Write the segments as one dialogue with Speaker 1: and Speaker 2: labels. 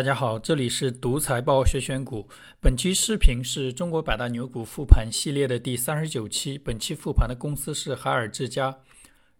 Speaker 1: 大家好，这里是独财报学选股。本期视频是中国百大牛股复盘系列的第三十九期。本期复盘的公司是海尔智家，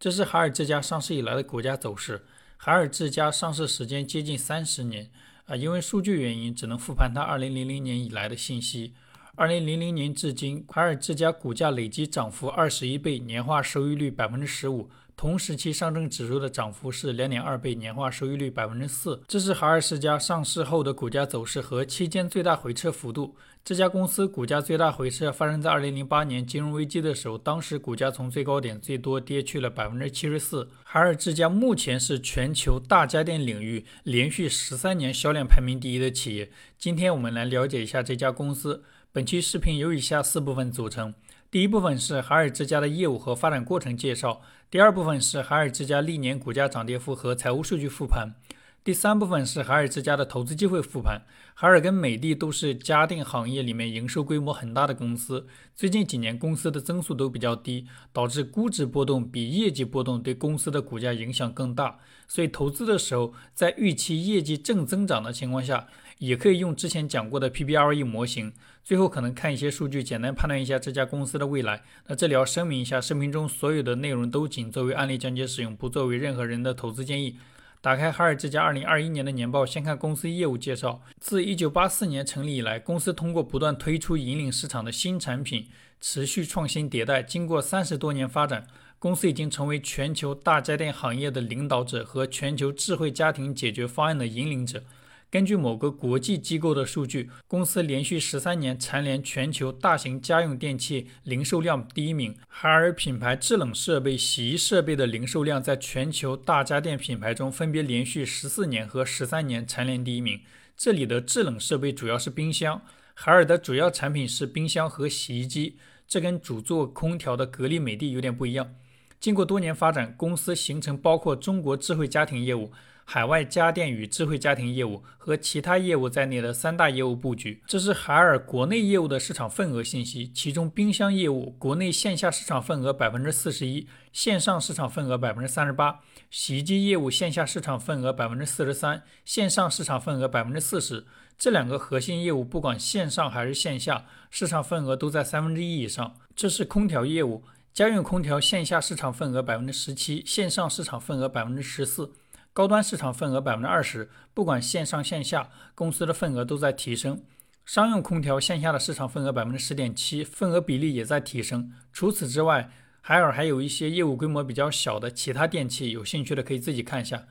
Speaker 1: 这是海尔智家上市以来的股价走势。海尔智家上市时间接近三十年啊，因为数据原因，只能复盘它二零零零年以来的信息。二零零零年至今，海尔智家股价累计涨幅二十一倍，年化收益率百分之十五。同时期上证指数的涨幅是两点二倍，年化收益率百分之四。这是海尔世家上市后的股价走势和期间最大回撤幅度。这家公司股价最大回撤发生在二零零八年金融危机的时候，当时股价从最高点最多跌去了百分之七十四。海尔之家目前是全球大家电领域连续十三年销量排名第一的企业。今天我们来了解一下这家公司。本期视频由以下四部分组成。第一部分是海尔之家的业务和发展过程介绍，第二部分是海尔之家历年股价涨跌幅和财务数据复盘，第三部分是海尔之家的投资机会复盘。海尔跟美的都是家电行业里面营收规模很大的公司，最近几年公司的增速都比较低，导致估值波动比业绩波动对公司的股价影响更大。所以投资的时候，在预期业绩正增长的情况下，也可以用之前讲过的 PBRE 模型。最后可能看一些数据，简单判断一下这家公司的未来。那这里要声明一下，视频中所有的内容都仅作为案例讲解使用，不作为任何人的投资建议。打开海尔之家2021年的年报，先看公司业务介绍。自1984年成立以来，公司通过不断推出引领市场的新产品，持续创新迭代，经过三十多年发展，公司已经成为全球大家电行业的领导者和全球智慧家庭解决方案的引领者。根据某个国际机构的数据，公司连续十三年蝉联全球大型家用电器零售量第一名。海尔品牌制冷设备、洗衣设备的零售量在全球大家电品牌中分别连续十四年和十三年蝉联第一名。这里的制冷设备主要是冰箱，海尔的主要产品是冰箱和洗衣机，这跟主做空调的格力美的有点不一样。经过多年发展，公司形成包括中国智慧家庭业务。海外家电与智慧家庭业务和其他业务在内的三大业务布局，这是海尔国内业务的市场份额信息。其中，冰箱业务国内线下市场份额百分之四十一，线上市场份额百分之三十八；洗衣机业务线下市场份额百分之四十三，线上市场份额百分之四十。这两个核心业务，不管线上还是线下，市场份额都在三分之一以上。这是空调业务，家用空调线下市场份额百分之十七，线上市场份额百分之十四。高端市场份额百分之二十，不管线上线下，公司的份额都在提升。商用空调线下的市场份额百分之十点七，份额比例也在提升。除此之外，海尔还有一些业务规模比较小的其他电器，有兴趣的可以自己看一下。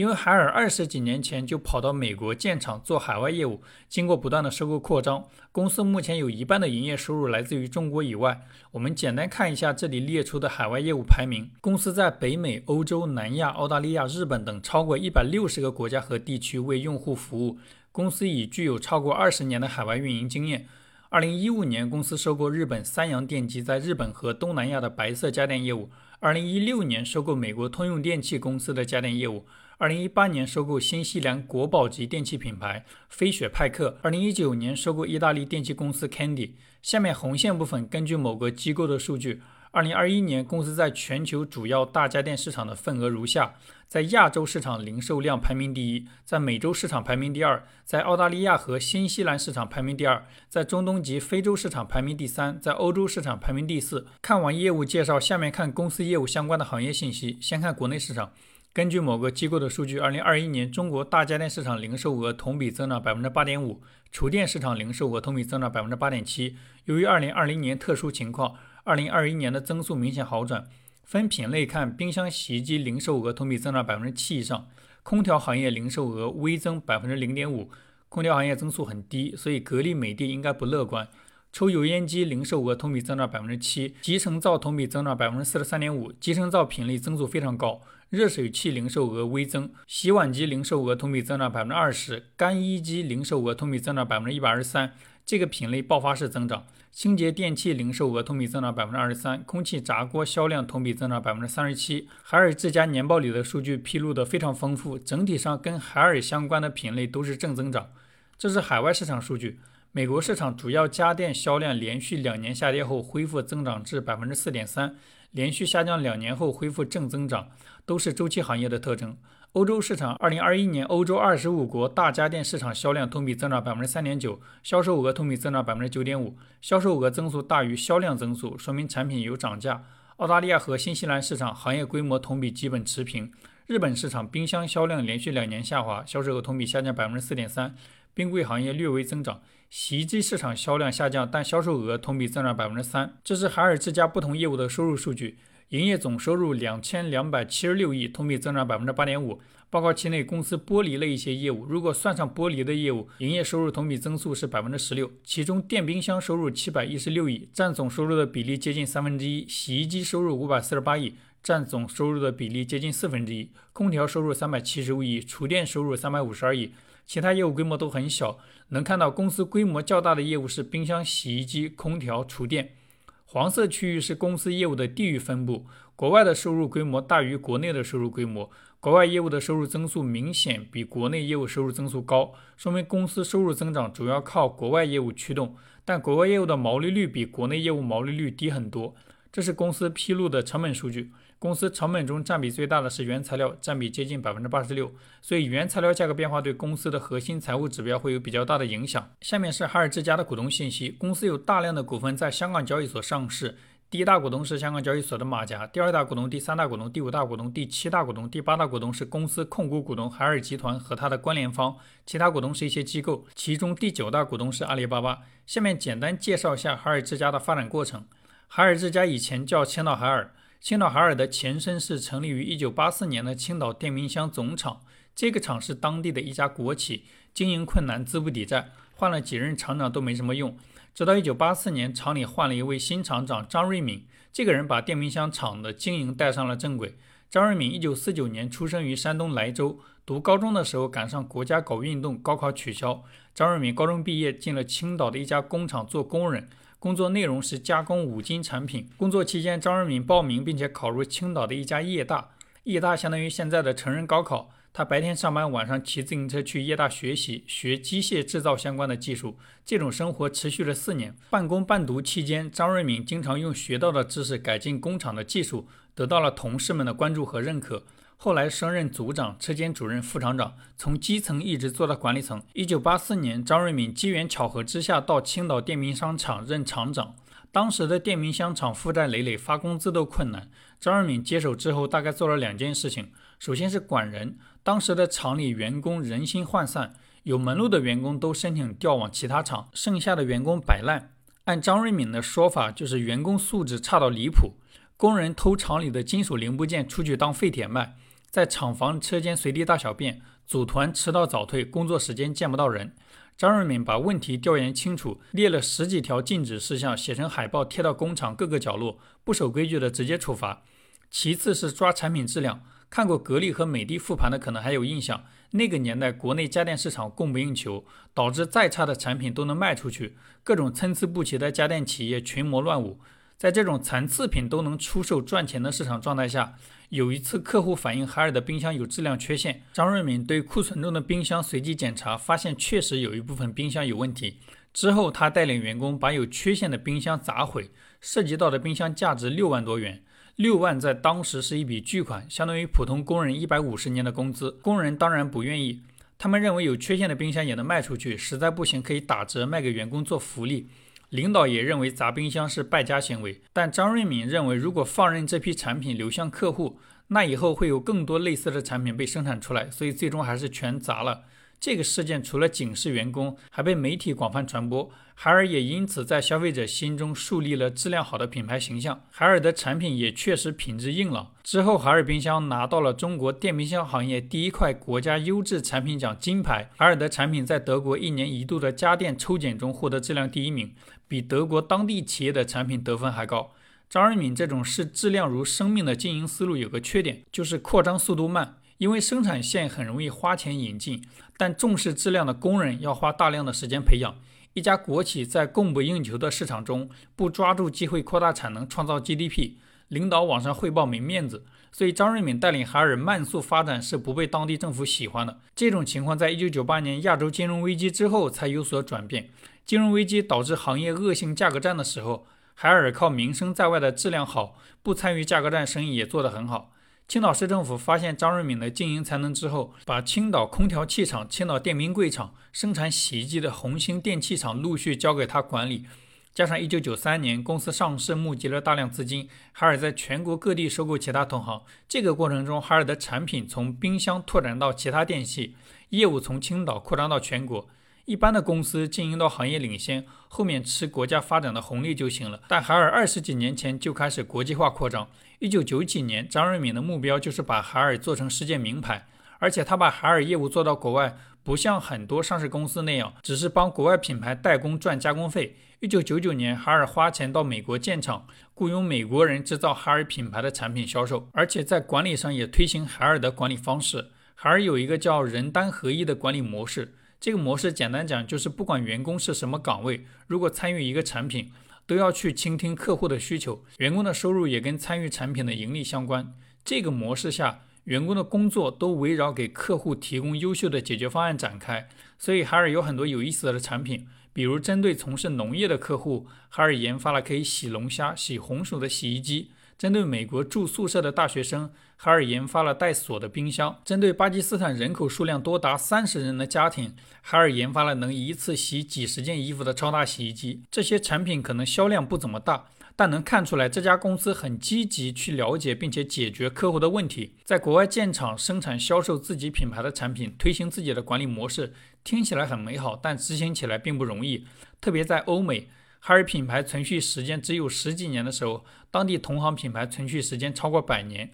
Speaker 1: 因为海尔二十几年前就跑到美国建厂做海外业务，经过不断的收购扩张，公司目前有一半的营业收入来自于中国以外。我们简单看一下这里列出的海外业务排名，公司在北美、欧洲、南亚、澳大利亚、日本等超过一百六十个国家和地区为用户服务。公司已具有超过二十年的海外运营经验。二零一五年，公司收购日本三洋电机在日本和东南亚的白色家电业务。二零一六年，收购美国通用电气公司的家电业务。二零一八年收购新西兰国宝级电器品牌飞雪派克。二零一九年收购意大利电器公司 Candy。下面红线部分，根据某个机构的数据，二零二一年公司在全球主要大家电市场的份额如下：在亚洲市场零售量排名第一，在美洲市场排名第二，在澳大利亚和新西兰市场排名第二，在中东及非洲市场排名第三，在欧洲市场排名第四。看完业务介绍，下面看公司业务相关的行业信息。先看国内市场。根据某个机构的数据，二零二一年中国大家电市场零售额同比增长百分之八点五，厨电市场零售额同比增长百分之八点七。由于二零二零年特殊情况，二零二一年的增速明显好转。分品类看，冰箱、洗衣机零售额同比增长百分之七以上，空调行业零售额微增百分之零点五。空调行业增速很低，所以格力、美的应该不乐观。抽油烟机零售额同比增长百分之七，集成灶同比增长百分之四十三点五，集成灶品类增速非常高。热水器零售额微增，洗碗机零售额同比增长百分之二十，干衣机零售额同比增长百分之一百二十三，这个品类爆发式增长。清洁电器零售额同比增长百分之二十三，空气炸锅销量同比增长百分之三十七。海尔这家年报里的数据披露的非常丰富，整体上跟海尔相关的品类都是正增长。这是海外市场数据。美国市场主要家电销量连续两年下跌后恢复增长至百分之四点三，连续下降两年后恢复正增长，都是周期行业的特征。欧洲市场，二零二一年欧洲二十五国大家电市场销量同比增长百分之三点九，销售额同比增长百分之九点五，销售额增速大于销量增速，说明产品有涨价。澳大利亚和新西兰市场行业规模同比基本持平。日本市场冰箱销量连续两年下滑，销售额同比下降百分之四点三，冰柜行业略微增长。洗衣机市场销量下降，但销售额同比增长百分之三。这是海尔之家不同业务的收入数据。营业总收入两千两百七十六亿，同比增长百分之八点五。报告期内，公司剥离了一些业务，如果算上剥离的业务，营业收入同比增速是百分之十六。其中，电冰箱收入七百一十六亿，占总收入的比例接近三分之一；洗衣机收入五百四十八亿，占总收入的比例接近四分之一；空调收入三百七十五亿，厨电收入三百五十二亿，其他业务规模都很小。能看到，公司规模较大的业务是冰箱、洗衣机、空调、厨电。黄色区域是公司业务的地域分布，国外的收入规模大于国内的收入规模，国外业务的收入增速明显比国内业务收入增速高，说明公司收入增长主要靠国外业务驱动，但国外业务的毛利率比国内业务毛利率低很多。这是公司披露的成本数据。公司成本中占比最大的是原材料，占比接近百分之八十六。所以原材料价格变化对公司的核心财务指标会有比较大的影响。下面是海尔之家的股东信息。公司有大量的股份在香港交易所上市。第一大股东是香港交易所的马甲，第二大股东、第三大股东、第五大股东、第七大股东、第八大股东是公司控股股东海尔集团和它的关联方，其他股东是一些机构。其中第九大股东是阿里巴巴。下面简单介绍一下海尔之家的发展过程。海尔之家以前叫青岛海尔。青岛海尔的前身是成立于1984年的青岛电冰箱总厂，这个厂是当地的一家国企，经营困难，资不抵债，换了几任厂长都没什么用。直到1984年，厂里换了一位新厂长张瑞敏，这个人把电冰箱厂的经营带上了正轨。张瑞敏1949年出生于山东莱州，读高中的时候赶上国家搞运动，高考取消。张瑞敏高中毕业，进了青岛的一家工厂做工人。工作内容是加工五金产品。工作期间，张瑞敏报名并且考入青岛的一家业大。业大相当于现在的成人高考。他白天上班，晚上骑自行车去业大学习，学机械制造相关的技术。这种生活持续了四年。半工半读期间，张瑞敏经常用学到的知识改进工厂的技术，得到了同事们的关注和认可。后来升任组长、车间主任、副厂长，从基层一直做到管理层。一九八四年，张瑞敏机缘巧合之下到青岛电冰箱厂任厂长。当时的电冰箱厂负债累累，发工资都困难。张瑞敏接手之后，大概做了两件事情：首先是管人，当时的厂里员工人心涣散，有门路的员工都申请调往其他厂，剩下的员工摆烂。按张瑞敏的说法，就是员工素质差到离谱，工人偷厂里的金属零部件出去当废铁卖。在厂房车间随地大小便，组团迟到早退，工作时间见不到人。张瑞敏把问题调研清楚，列了十几条禁止事项，写成海报贴到工厂各个角落，不守规矩的直接处罚。其次是抓产品质量，看过格力和美的复盘的可能还有印象，那个年代国内家电市场供不应求，导致再差的产品都能卖出去，各种参差不齐的家电企业群魔乱舞。在这种残次品都能出售赚钱的市场状态下，有一次客户反映海尔的冰箱有质量缺陷，张瑞敏对库存中的冰箱随机检查，发现确实有一部分冰箱有问题。之后他带领员工把有缺陷的冰箱砸毁，涉及到的冰箱价值六万多元，六万在当时是一笔巨款，相当于普通工人一百五十年的工资。工人当然不愿意，他们认为有缺陷的冰箱也能卖出去，实在不行可以打折卖给员工做福利。领导也认为砸冰箱是败家行为，但张瑞敏认为，如果放任这批产品流向客户，那以后会有更多类似的产品被生产出来，所以最终还是全砸了。这个事件除了警示员工，还被媒体广泛传播。海尔也因此在消费者心中树立了质量好的品牌形象。海尔的产品也确实品质硬朗。之后，海尔冰箱拿到了中国电冰箱行业第一块国家优质产品奖金牌。海尔的产品在德国一年一度的家电抽检中获得质量第一名，比德国当地企业的产品得分还高。张瑞敏这种视质量如生命的经营思路有个缺点，就是扩张速度慢。因为生产线很容易花钱引进，但重视质量的工人要花大量的时间培养。一家国企在供不应求的市场中，不抓住机会扩大产能、创造 GDP，领导往上汇报没面子。所以张瑞敏带领海尔慢速发展是不被当地政府喜欢的。这种情况在一九九八年亚洲金融危机之后才有所转变。金融危机导致行业恶性价格战的时候，海尔靠名声在外的质量好，不参与价格战生意也做得很好。青岛市政府发现张瑞敏的经营才能之后，把青岛空调器厂、青岛电冰柜厂、生产洗衣机的红星电器厂陆续交给他管理。加上1993年公司上市，募集了大量资金，海尔在全国各地收购其他同行。这个过程中，海尔的产品从冰箱拓展到其他电器，业务从青岛扩张到全国。一般的公司经营到行业领先，后面吃国家发展的红利就行了。但海尔二十几年前就开始国际化扩张。一九九几年，张瑞敏的目标就是把海尔做成世界名牌，而且他把海尔业务做到国外，不像很多上市公司那样，只是帮国外品牌代工赚加工费。一九九九年，海尔花钱到美国建厂，雇佣美国人制造海尔品牌的产品销售，而且在管理上也推行海尔的管理方式。海尔有一个叫人单合一的管理模式，这个模式简单讲就是不管员工是什么岗位，如果参与一个产品。都要去倾听客户的需求，员工的收入也跟参与产品的盈利相关。这个模式下，员工的工作都围绕给客户提供优秀的解决方案展开。所以海尔有很多有意思的产品，比如针对从事农业的客户，海尔研发了可以洗龙虾、洗红薯的洗衣机。针对美国住宿舍的大学生，海尔研发了带锁的冰箱；针对巴基斯坦人口数量多达三十人的家庭，海尔研发了能一次洗几十件衣服的超大洗衣机。这些产品可能销量不怎么大，但能看出来这家公司很积极去了解并且解决客户的问题。在国外建厂、生产、销售自己品牌的产品，推行自己的管理模式，听起来很美好，但执行起来并不容易，特别在欧美。海尔品牌存续时间只有十几年的时候，当地同行品牌存续时间超过百年。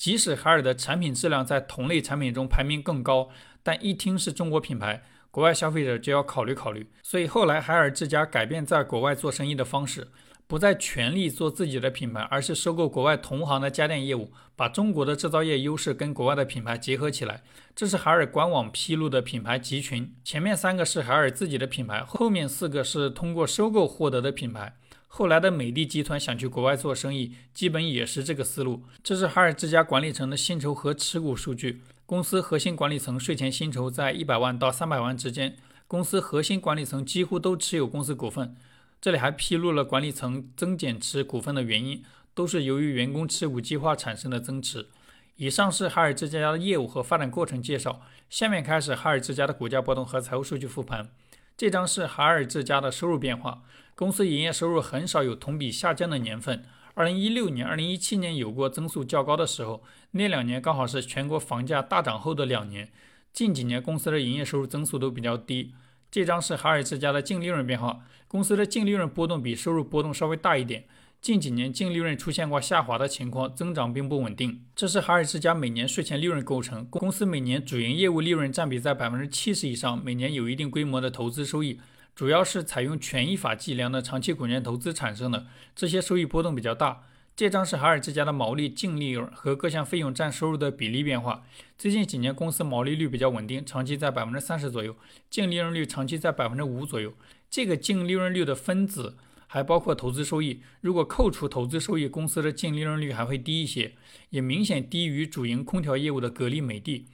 Speaker 1: 即使海尔的产品质量在同类产品中排名更高，但一听是中国品牌，国外消费者就要考虑考虑。所以后来海尔之家改变在国外做生意的方式。不再全力做自己的品牌，而是收购国外同行的家电业务，把中国的制造业优势跟国外的品牌结合起来。这是海尔官网披露的品牌集群，前面三个是海尔自己的品牌，后面四个是通过收购获得的品牌。后来的美的集团想去国外做生意，基本也是这个思路。这是海尔之家管理层的薪酬和持股数据，公司核心管理层税前薪酬在一百万到三百万之间，公司核心管理层几乎都持有公司股份。这里还披露了管理层增减持股份的原因，都是由于员工持股计划产生的增持。以上是海尔之家的业务和发展过程介绍，下面开始海尔之家的股价波动和财务数据复盘。这张是海尔之家的收入变化，公司营业收入很少有同比下降的年份。二零一六年、二零一七年有过增速较高的时候，那两年刚好是全国房价大涨后的两年。近几年公司的营业收入增速都比较低。这张是海尔之家的净利润变化，公司的净利润波动比收入波动稍微大一点。近几年净利润出现过下滑的情况，增长并不稳定。这是海尔之家每年税前利润构成，公司每年主营业务利润占比在百分之七十以上，每年有一定规模的投资收益，主要是采用权益法计量的长期股权投资产生的，这些收益波动比较大。这张是海尔之家的毛利、净利润和各项费用占收入的比例变化。最近几年，公司毛利率比较稳定，长期在百分之三十左右；净利润率长期在百分之五左右。这个净利润率的分子还包括投资收益。如果扣除投资收益，公司的净利润率还会低一些，也明显低于主营空调业务的格力、美的。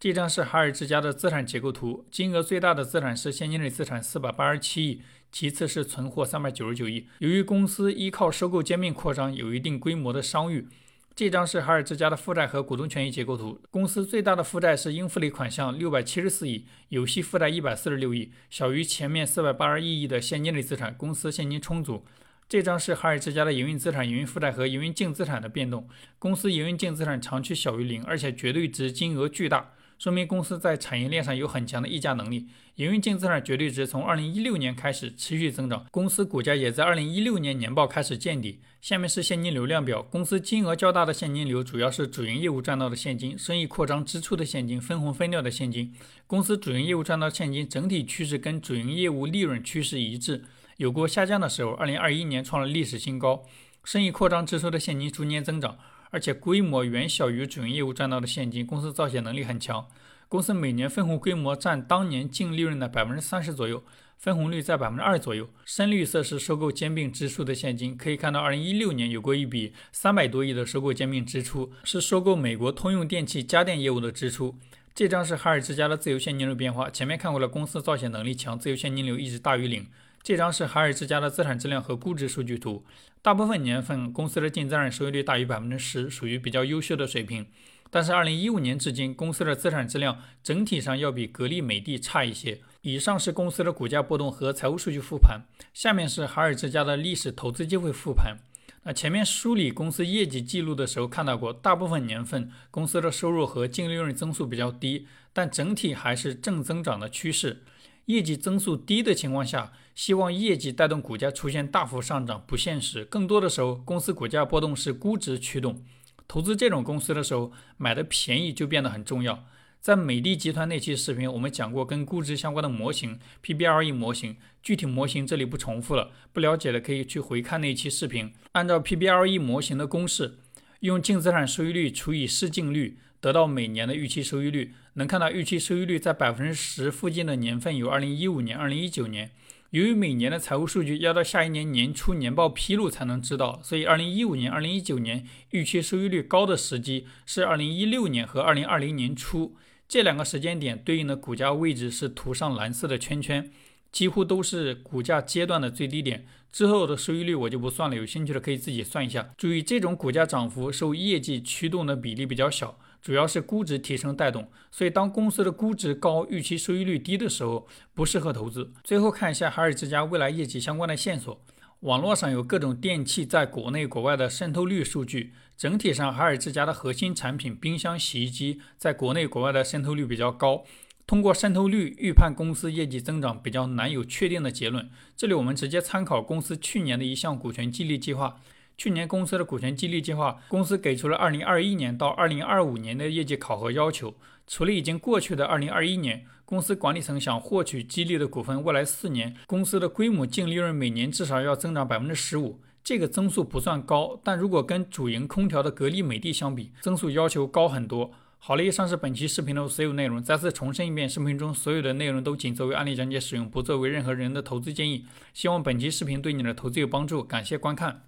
Speaker 1: 这张是海尔之家的资产结构图，金额最大的资产是现金类资产四百八十七亿。其次是存货三百九十九亿。由于公司依靠收购兼并扩张，有一定规模的商誉。这张是海尔之家的负债和股东权益结构图。公司最大的负债是应付类款项六百七十四亿，有息负债一百四十六亿，小于前面四百八十一亿的现金类资产。公司现金充足。这张是海尔之家的营运资产、营运负债和营运净资产的变动。公司营运净资产长期小于零，而且绝对值金额巨大。说明公司在产业链上有很强的议价能力。营运净资产绝对值从二零一六年开始持续增长，公司股价也在二零一六年年报开始见底。下面是现金流量表，公司金额较大的现金流主要是主营业务赚到的现金、生意扩张支出的现金、分红分掉的现金。公司主营业务赚到现金整体趋势跟主营业务利润趋势一致，有过下降的时候。二零二一年创了历史新高，生意扩张支出的现金逐年增长。而且规模远小于主营业务赚到的现金，公司造血能力很强。公司每年分红规模占当年净利润的百分之三十左右，分红率在百分之二左右。深绿色是收购兼并支出的现金，可以看到二零一六年有过一笔三百多亿的收购兼并支出，是收购美国通用电气家电业务的支出。这张是海尔之家的自由现金流变化，前面看过了，公司造血能力强，自由现金流一直大于零。这张是海尔之家的资产质量和估值数据图。大部分年份公司的净资产收益率大于百分之十，属于比较优秀的水平。但是二零一五年至今，公司的资产质量整体上要比格力、美的差一些。以上是公司的股价波动和财务数据复盘，下面是海尔之家的历史投资机会复盘。那前面梳理公司业绩记录的时候看到过，大部分年份公司的收入和净利润增速比较低，但整体还是正增长的趋势。业绩增速低的情况下，希望业绩带动股价出现大幅上涨不现实。更多的时候，公司股价波动是估值驱动。投资这种公司的时候，买的便宜就变得很重要。在美的集团那期视频，我们讲过跟估值相关的模型 PBRE 模型，具体模型这里不重复了。不了解的可以去回看那期视频。按照 PBRE 模型的公式，用净资产收益率除以市净率，得到每年的预期收益率。能看到预期收益率在百分之十附近的年份有2015年、2019年。由于每年的财务数据要到下一年年初年报披露才能知道，所以2015年、2019年预期收益率高的时机是2016年和2020年初。这两个时间点对应的股价位置是涂上蓝色的圈圈，几乎都是股价阶段的最低点。之后的收益率我就不算了，有兴趣的可以自己算一下。注意，这种股价涨幅受业绩驱动的比例比较小，主要是估值提升带动。所以，当公司的估值高、预期收益率低的时候，不适合投资。最后看一下海尔之家未来业绩相关的线索。网络上有各种电器在国内国外的渗透率数据，整体上海尔之家的核心产品冰箱、洗衣机在国内国外的渗透率比较高。通过渗透率预判公司业绩增长比较难有确定的结论。这里我们直接参考公司去年的一项股权激励计划。去年公司的股权激励计划，公司给出了2021年到2025年的业绩考核要求。除了已经过去的2021年。公司管理层想获取激励的股份，未来四年公司的规模净利润每年至少要增长百分之十五。这个增速不算高，但如果跟主营空调的格力、美的相比，增速要求高很多。好了，以上是本期视频的所有内容。再次重申一遍，视频中所有的内容都仅作为案例讲解使用，不作为任何人的投资建议。希望本期视频对你的投资有帮助，感谢观看。